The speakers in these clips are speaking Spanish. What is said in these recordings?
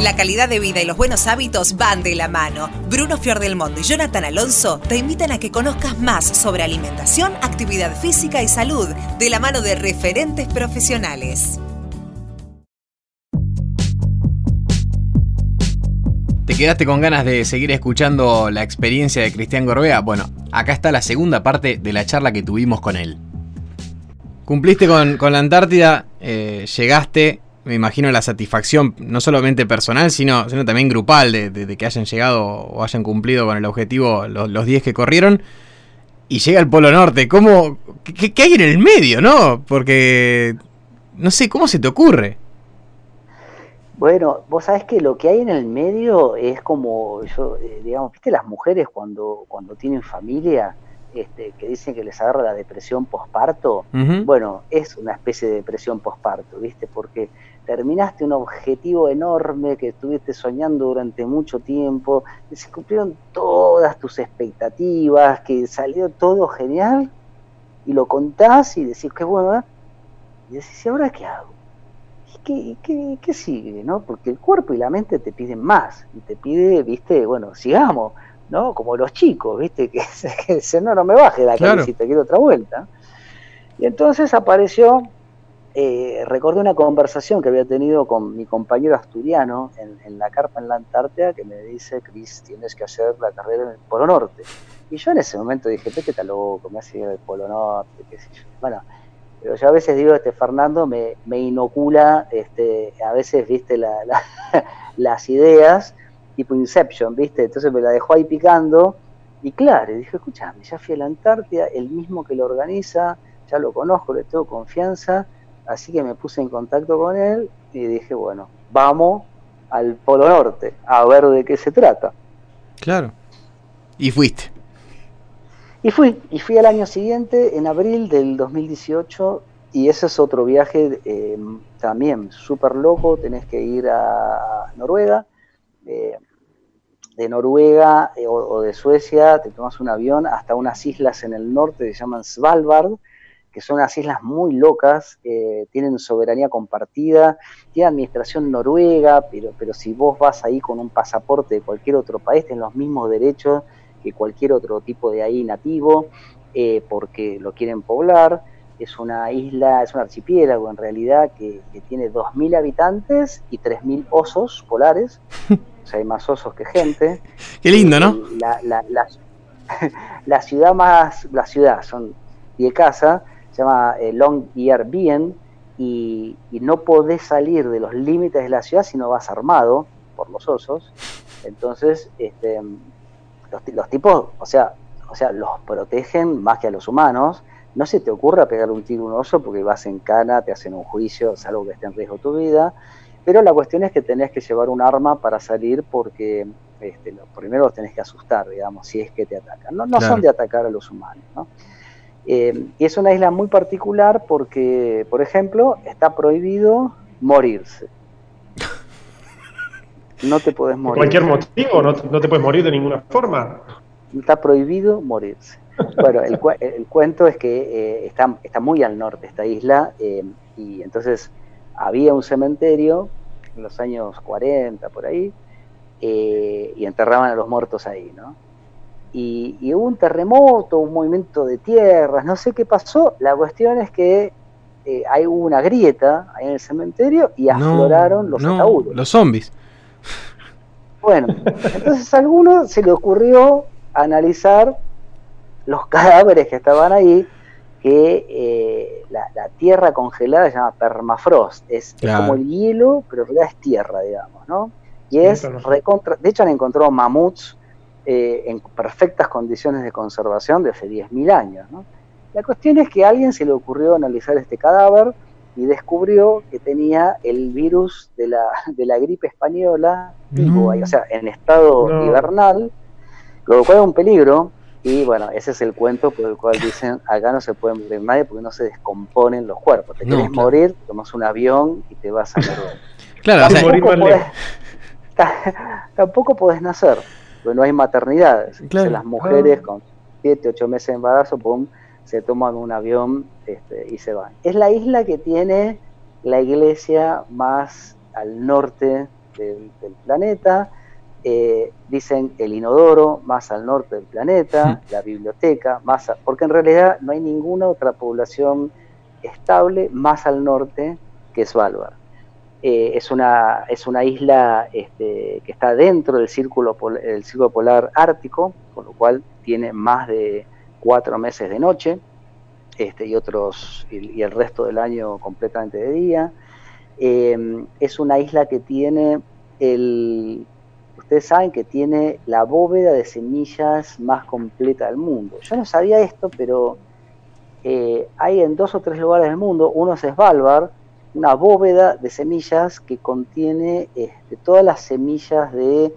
La calidad de vida y los buenos hábitos van de la mano. Bruno Fiordelmondo y Jonathan Alonso te invitan a que conozcas más sobre alimentación, actividad física y salud de la mano de referentes profesionales. ¿Te quedaste con ganas de seguir escuchando la experiencia de Cristian Gorbea? Bueno, acá está la segunda parte de la charla que tuvimos con él. Cumpliste con, la Antártida, eh, llegaste, me imagino la satisfacción no solamente personal, sino, sino también grupal de, que hayan llegado o hayan cumplido con el objetivo los 10 que corrieron. Y llega al Polo Norte, ¿cómo, qué, hay en el medio, no? Porque, no sé, ¿cómo se te ocurre? Bueno, vos sabés que lo que hay en el medio es como, yo, eh, digamos, viste las mujeres cuando, cuando tienen familia, este, que dicen que les agarra la depresión posparto, bueno, es una especie de depresión posparto, ¿viste? Porque terminaste un objetivo enorme que estuviste soñando durante mucho tiempo, que se cumplieron todas tus expectativas, que salió todo genial, y lo contás y decís, qué bueno, ¿eh? Y decís, ¿y ahora qué hago? ¿Y qué, qué, sigue? ¿no? Porque el cuerpo y la mente te piden más, y te pide, viste, bueno, sigamos ¿no? Como los chicos, ¿viste? Que, se no, no me baje la claro. te quiero otra vuelta. Y entonces apareció, eh, recordé una conversación que había tenido con mi compañero asturiano en, la carpa en la Antártida que me dice, Cris, tienes que hacer la carrera en el Polo Norte. Y yo en ese momento dije, ¿qué tal loco? Me hace el Polo Norte, qué sé yo. Bueno, pero yo a veces digo, este Fernando me, me inocula, este, a veces, viste, las ideas, tipo Inception, ¿viste? Entonces me la dejó ahí picando. Y claro, dije, escúchame, ya fui a la Antártida, el mismo que lo organiza, ya lo conozco, le tengo confianza, así que me puse en contacto con él y dije, bueno, vamos al Polo Norte a ver de qué se trata. Claro. Y fuiste. Y fui, y fui al año siguiente, en abril del 2018, y ese es otro viaje eh, también súper loco, tenés que ir a Noruega. Eh, de Noruega eh, o, de Suecia, te tomas un avión hasta unas islas en el norte que se llaman Svalbard, que son unas islas muy locas, tienen soberanía compartida, tienen administración noruega, pero, pero si vos vas ahí con un pasaporte de cualquier otro país, tenés los mismos derechos que cualquier otro tipo de ahí nativo, eh, porque lo quieren poblar. Es una isla, es un archipiélago en realidad que, que tiene 2.000 habitantes y 3.000 osos polares. O sea, hay más osos que gente. Qué lindo, ¿no? La, la, ciudad más, la ciudad, son de casa, se llama eh, Long Bien y, y no podés salir de los límites de la ciudad si no vas armado por los osos. Entonces, este, los, tipos, o sea, o sea, los protegen más que a los humanos. No se te ocurra pegar un tiro a un oso porque vas en cana, te hacen un juicio, salvo que esté en riesgo tu vida. Pero la cuestión es que tenés que llevar un arma para salir porque este, lo, primero los tenés que asustar, digamos, si es que te atacan. No, no son de atacar a los humanos. ¿no? Eh, y es una isla muy particular porque, por ejemplo, está prohibido morirse. No te puedes morir. ¿Cualquier motivo? ¿No, no te puedes morir de ninguna forma? Está prohibido morirse. Bueno, el, el cuento es que eh, está, está muy al norte esta isla eh, y entonces había un cementerio en los años 40, por ahí, y enterraban a los muertos ahí, ¿no? Y, hubo un terremoto, un movimiento de tierras, no sé qué pasó, la cuestión es que eh, hay una grieta ahí en el cementerio y afloraron los no, Los zombies. Bueno, entonces a alguno se le ocurrió analizar los cadáveres que estaban ahí que eh, la, tierra congelada se llama permafrost, es, como el hielo, pero en realidad es tierra, digamos, ¿no? Y es recontra, de hecho han encontrado mamuts eh, en perfectas condiciones de conservación de hace 10.000 años, ¿no? La cuestión es que a alguien se le ocurrió analizar este cadáver y descubrió que tenía el virus de la, de la gripe española vivo, o sea, en estado hibernal, lo cual es un peligro, y bueno, ese es el cuento por el cual dicen, acá no se puede morir nadie porque no se descomponen los cuerpos. Te quieres morir, tomas un avión y te vas a morir. claro, tampoco, podés, tampoco podés nacer, porque no hay maternidades. las mujeres con 7, 8 meses de embarazo, pum, se toman un avión este, y se van. Es la isla que tiene la iglesia más al norte del, planeta, eh, dicen el inodoro más al norte del planeta, la biblioteca más, porque en realidad no hay ninguna otra población estable más al norte que Svalbard. Eh, es, una, es una isla este, que está dentro del círculo, el círculo polar ártico, con lo cual tiene más de cuatro meses de noche este, y, otros, y, el resto del año completamente de día. Em, es una isla que tiene el, ustedes saben que tiene la bóveda de semillas más completa del mundo. Yo no sabía esto, pero eh, hay en dos o tres lugares del mundo, uno es Svalbard, una bóveda de semillas que contiene este, todas las semillas de,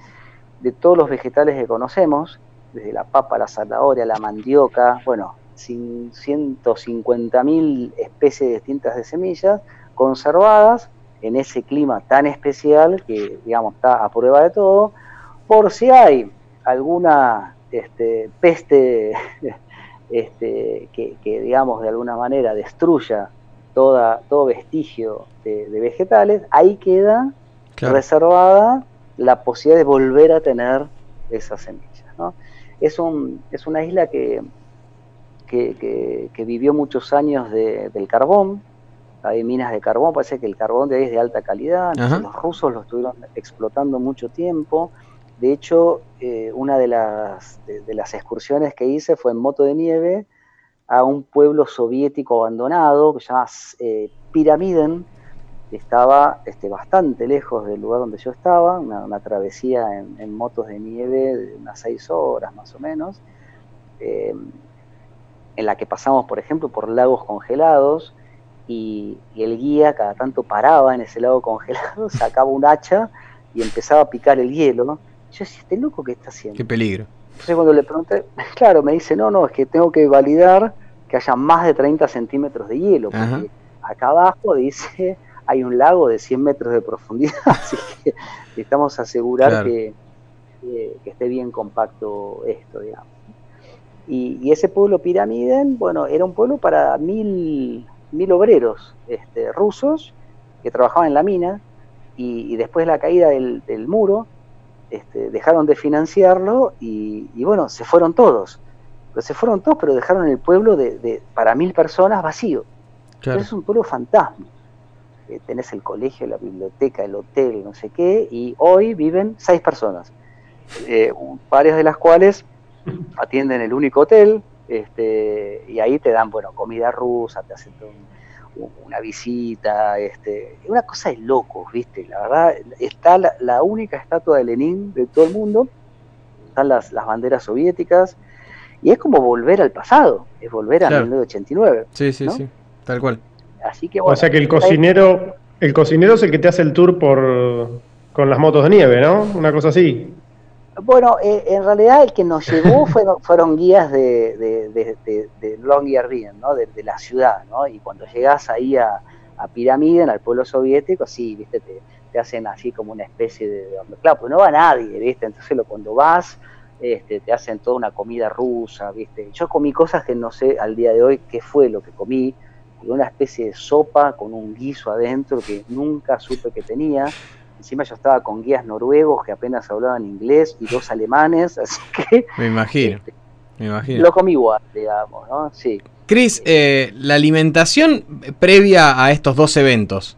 todos los vegetales que conocemos, desde la papa, la zanahoria, la mandioca, bueno, 150.000 especies distintas de semillas conservadas en ese clima tan especial que, digamos, está a prueba de todo, por si hay alguna este, peste este, que, digamos, de alguna manera destruya toda, todo vestigio de, vegetales, ahí queda reservada la posibilidad de volver a tener esas semillas. Es, un, es una isla que, que, vivió muchos años del carbón, hay minas de carbón, parece que el carbón de ahí es de alta calidad, los rusos lo estuvieron explotando mucho tiempo. De hecho, eh, una de las, de las excursiones que hice fue en moto de nieve, a un pueblo soviético abandonado que se llama eh, Piramiden, que estaba este, bastante lejos del lugar donde yo estaba, una, travesía en, motos de nieve de unas seis horas más o menos, eh, en la que pasamos, por ejemplo, por lagos congelados y, el guía cada tanto paraba en ese lago congelado, sacaba un hacha y empezaba a picar el hielo. Yo decía, ¿este loco qué está haciendo? Qué peligro. Entonces cuando le pregunté, claro, me dice, no, no, es que tengo que validar que haya más de 30 centímetros de hielo, porque acá abajo dice hay un lago de 100 metros de profundidad, así que necesitamos asegurar que, esté bien compacto esto, digamos. Y, ese pueblo Piramiden, bueno, era un pueblo para mil, mil obreros este, rusos que trabajaban en la mina y, después de la caída del, muro este, dejaron de financiarlo y, y, bueno, se fueron todos se fueron todos, pero dejaron el pueblo de, para mil personas vacío. Es un pueblo fantasma. Eh, tenés el colegio, la biblioteca, el hotel, no sé qué, y hoy viven seis personas, eh, varias de las cuales atienden el único hotel, este, y ahí te dan, bueno, comida rusa, te hacen una visita, este, una cosa de locos, ¿viste? La verdad, está la, única estatua de Lenin de todo el mundo, están las, las banderas soviéticas, y es como volver al pasado, es volver a 1989. Sí, sí, sí, tal cual. Así que, o sea que el cocinero, el cocinero es el que te hace el tour por con las motos de nieve, ¿no? Una cosa así. Bueno, eh, en realidad el que nos llevó fueron, fueron guías de, de, de, de Longyearbyen, ¿no? De, la ciudad, ¿no? Y cuando llegas ahí a, a Piramiden, al pueblo soviético, sí, viste, te, te hacen así como una especie de... Claro, pues no va nadie, viste, entonces lo, cuando vas este, te hacen toda una comida rusa, ¿viste? Yo comí cosas que no sé al día de hoy qué fue lo que comí, una especie de sopa con un guiso adentro que nunca supe que tenía. Encima yo estaba con guías noruegos que apenas hablaban inglés y dos alemanes, así que... Me imagino, este, me imagino. Lo comí igual, digamos, ¿no? Sí. Cris, eh, la alimentación previa a estos dos eventos,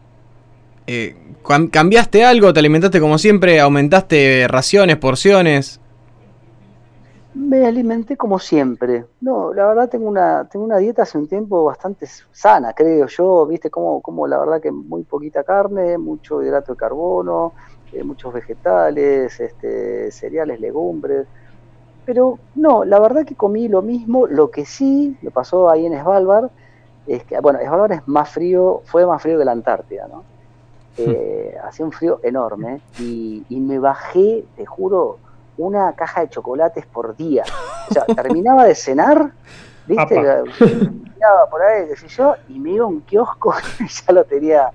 eh, ¿cambiaste algo? ¿Te alimentaste como siempre? ¿Aumentaste raciones, porciones? Me alimenté como siempre. No, la verdad tengo una, tengo una dieta hace un tiempo bastante sana, creo yo. Viste, como, como la verdad que muy poquita carne, mucho hidrato de carbono, eh, muchos vegetales, este, cereales, legumbres. Pero no, la verdad que comí lo mismo. Lo que sí me pasó ahí en Svalbard es que, bueno, Svalbard es más frío, fue más frío que la Antártida, ¿no? Hmm. Eh, hacía un frío enorme y, y me bajé, te juro, una caja de chocolates por día. O sea, terminaba de cenar, ¿viste? Miraba por ahí, qué sé yo, y me iba a un kiosco, ya lo tenía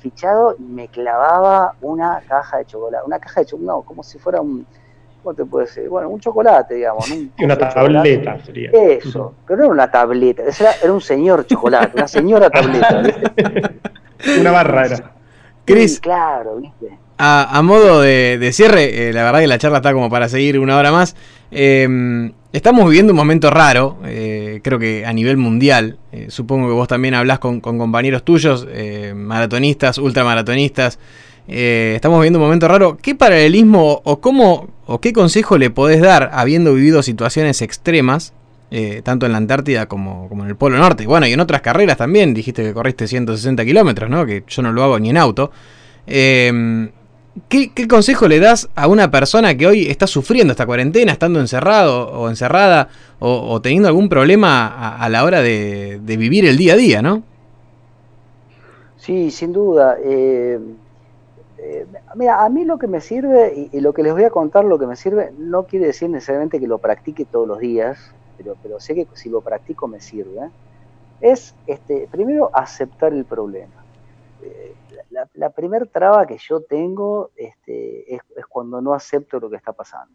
fichado, y me clavaba una caja de chocolate. Una caja de chocolate, no, como si fuera un. ¿Cómo te puede ser? Bueno, un chocolate, digamos. una tableta sería. Eso, pero no era una tableta, era, era un señor chocolate, una señora tableta, ¿viste? Una barra era. Cris, claro, ¿viste? A, modo de, cierre, eh, la verdad que la charla está como para seguir una hora más. Em, estamos viviendo un momento raro, eh, creo que a nivel mundial. Eh, supongo que vos también hablás con, compañeros tuyos, maratonistas, ultramaratonistas. estamos viviendo un momento raro. ¿Qué paralelismo o cómo o qué consejo le podés dar habiendo vivido situaciones extremas tanto en la Antártida como, en el Polo Norte. Bueno, y en otras carreras también, dijiste que corriste 160 kilómetros, ¿no? Que yo no lo hago ni en auto. Eh, ¿Qué, consejo le das a una persona que hoy está sufriendo esta cuarentena, estando encerrado o encerrada o, teniendo algún problema a, la hora de, vivir el día a día, no? Sí, sin duda. Eh, eh, mira, a mí lo que me sirve y, lo que les voy a contar, lo que me sirve, no quiere decir necesariamente que lo practique todos los días, pero, pero sé que si lo practico me sirve. Es, este, primero, aceptar el problema la, la primer traba que yo tengo este, es, cuando no acepto lo que está pasando.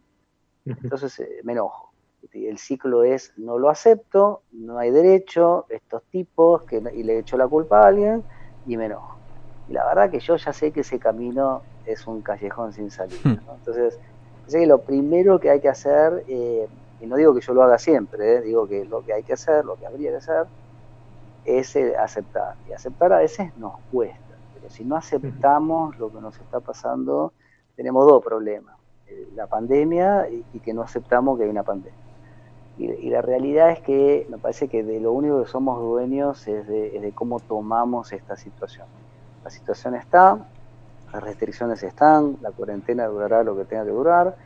Entonces eh, me enojo. El ciclo es, no lo acepto, no hay derecho, estos tipos, que, y le echo la culpa a alguien y me enojo. Y la verdad que yo ya sé que ese camino es un callejón sin salida. Hmm. Entonces, sé que lo primero que hay que hacer, eh, y no digo que yo lo haga siempre, eh, digo que lo que hay que hacer, lo que habría que hacer, es aceptar. Y aceptar a veces nos cuesta si no aceptamos lo que nos está pasando, tenemos dos problemas. Eh, la pandemia y, que no aceptamos que hay una pandemia. Y, la realidad es que me parece que de lo único que somos dueños es de, cómo tomamos esta situación. La situación está, las restricciones están, la cuarentena durará lo que tenga que durar,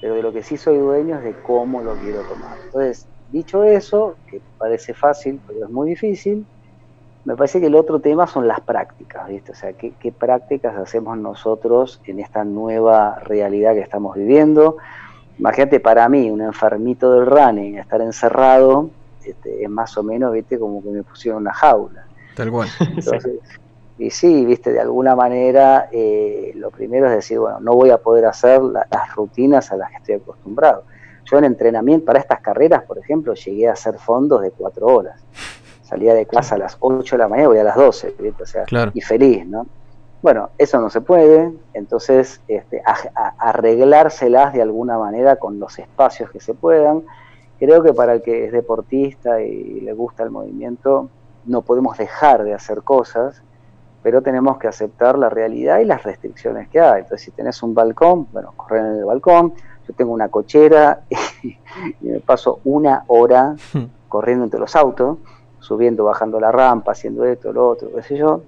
pero de lo que sí soy dueño es de cómo lo quiero tomar. Entonces, dicho eso, que parece fácil, pero es muy difícil, me parece que el otro tema son las prácticas, ¿viste? O sea, ¿qué, prácticas hacemos nosotros en esta nueva realidad que estamos viviendo? Imagínate, para mí, un enfermito del running, estar encerrado, este, es más o menos, ¿viste? Como que me pusieron una jaula. Tal cual. Y sí, ¿viste? De alguna manera, eh, lo primero es decir, bueno, no voy a poder hacer las rutinas a las que estoy acostumbrado. Yo en entrenamiento, para estas carreras, por ejemplo, llegué a hacer fondos de cuatro horas salía de casa a las 8 de la mañana, voy a las 12, O sea, y feliz, ¿no? Bueno, eso no se puede, entonces este, arreglárselas de alguna manera con los espacios que se puedan. Creo que para el que es deportista y le gusta el movimiento, no podemos dejar de hacer cosas, pero tenemos que aceptar la realidad y las restricciones que hay. Entonces, si tenés un balcón, bueno, correr en el balcón. Yo tengo una cochera y me paso una hora corriendo entre los autos subiendo, bajando la rampa, haciendo esto, lo otro, qué sé yo,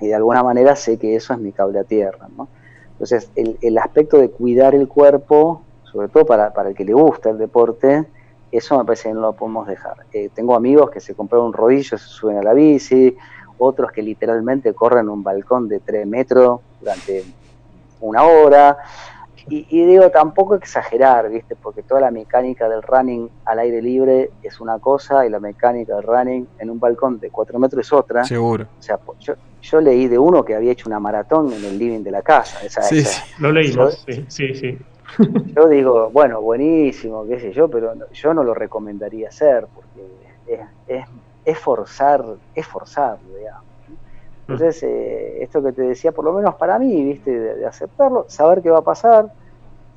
y de alguna manera sé que eso es mi cable a tierra, ¿no? Entonces, el, aspecto de cuidar el cuerpo, sobre todo para, para, el que le gusta el deporte, eso me parece que no lo podemos dejar. Eh, tengo amigos que se compraron un rodillo, se suben a la bici, otros que literalmente corren un balcón de 3 metros durante una hora, y, digo, tampoco exagerar, ¿viste? Porque toda la mecánica del running al aire libre es una cosa y la mecánica del running en un balcón de 4 metros es otra. Seguro. O sea, yo, yo leí de uno que había hecho una maratón en el living de la casa. sí, sí, lo leímos, sí, sí, sí. Yo digo, bueno, buenísimo, qué sé yo, pero yo no lo recomendaría hacer porque es, es, es forzar, es forzar, digamos. Entonces, eh, esto que te decía, por lo menos para mí, viste, de, aceptarlo, saber qué va a pasar,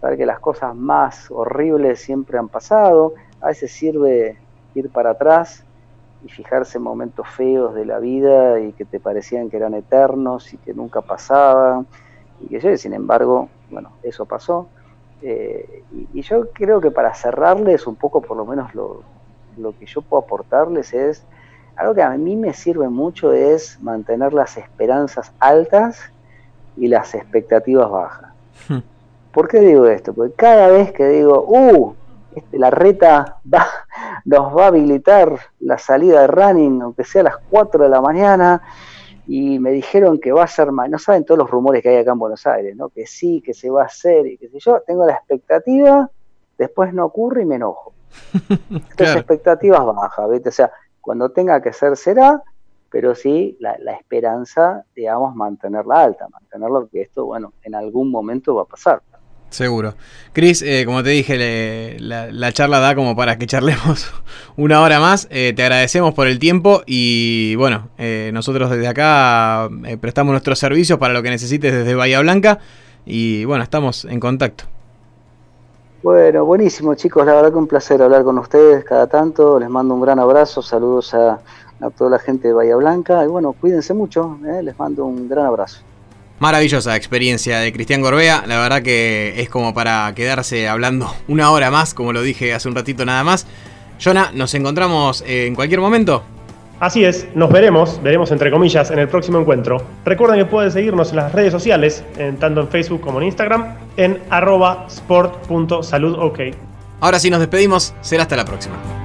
saber que las cosas más horribles siempre han pasado, a veces sirve ir para atrás y fijarse en momentos feos de la vida y que te parecían que eran eternos y que nunca pasaban, y que yo, sin embargo, bueno, eso pasó. Eh, y, yo creo que para cerrarles un poco, por lo menos lo que yo puedo aportarles es algo que a mí me sirve mucho es mantener las esperanzas altas y las expectativas bajas. Hmm. ¿Por qué digo esto? Porque cada vez que digo, uh, este, la reta va, nos va a habilitar la salida de running, aunque sea a las 4 de la mañana, y me dijeron que va a ser más, no saben todos los rumores que hay acá en Buenos Aires, ¿no? Que sí, que se va a hacer, y qué sé yo, tengo la expectativa, después no ocurre y me enojo. Entonces expectativas bajas, ¿viste? O sea, cuando tenga que ser, será, pero sí la, esperanza, digamos, mantenerla alta, mantenerlo que esto, bueno, en algún momento va a pasar. Seguro. Cris, eh, como te dije, la, charla da como para que charlemos una hora más. Eh, te agradecemos por el tiempo y bueno, eh, nosotros desde acá prestamos nuestros servicios para lo que necesites desde Bahía Blanca y bueno, estamos en contacto. Bueno, buenísimo chicos, la verdad que un placer hablar con ustedes cada tanto. Les mando un gran abrazo, saludos a, a toda la gente de Bahía Blanca y bueno, cuídense mucho, les mando un gran abrazo. Maravillosa experiencia de Cristian Gorbea, la verdad que es como para quedarse hablando una hora más, como lo dije hace un ratito nada más. Jonah, ¿nos encontramos en cualquier momento? Así es, nos veremos, veremos entre comillas, en el próximo encuentro. Recuerden que pueden seguirnos en las redes sociales, tanto en Facebook como en Instagram, en arroba sport.saludok. Ahora sí nos despedimos, será hasta la próxima.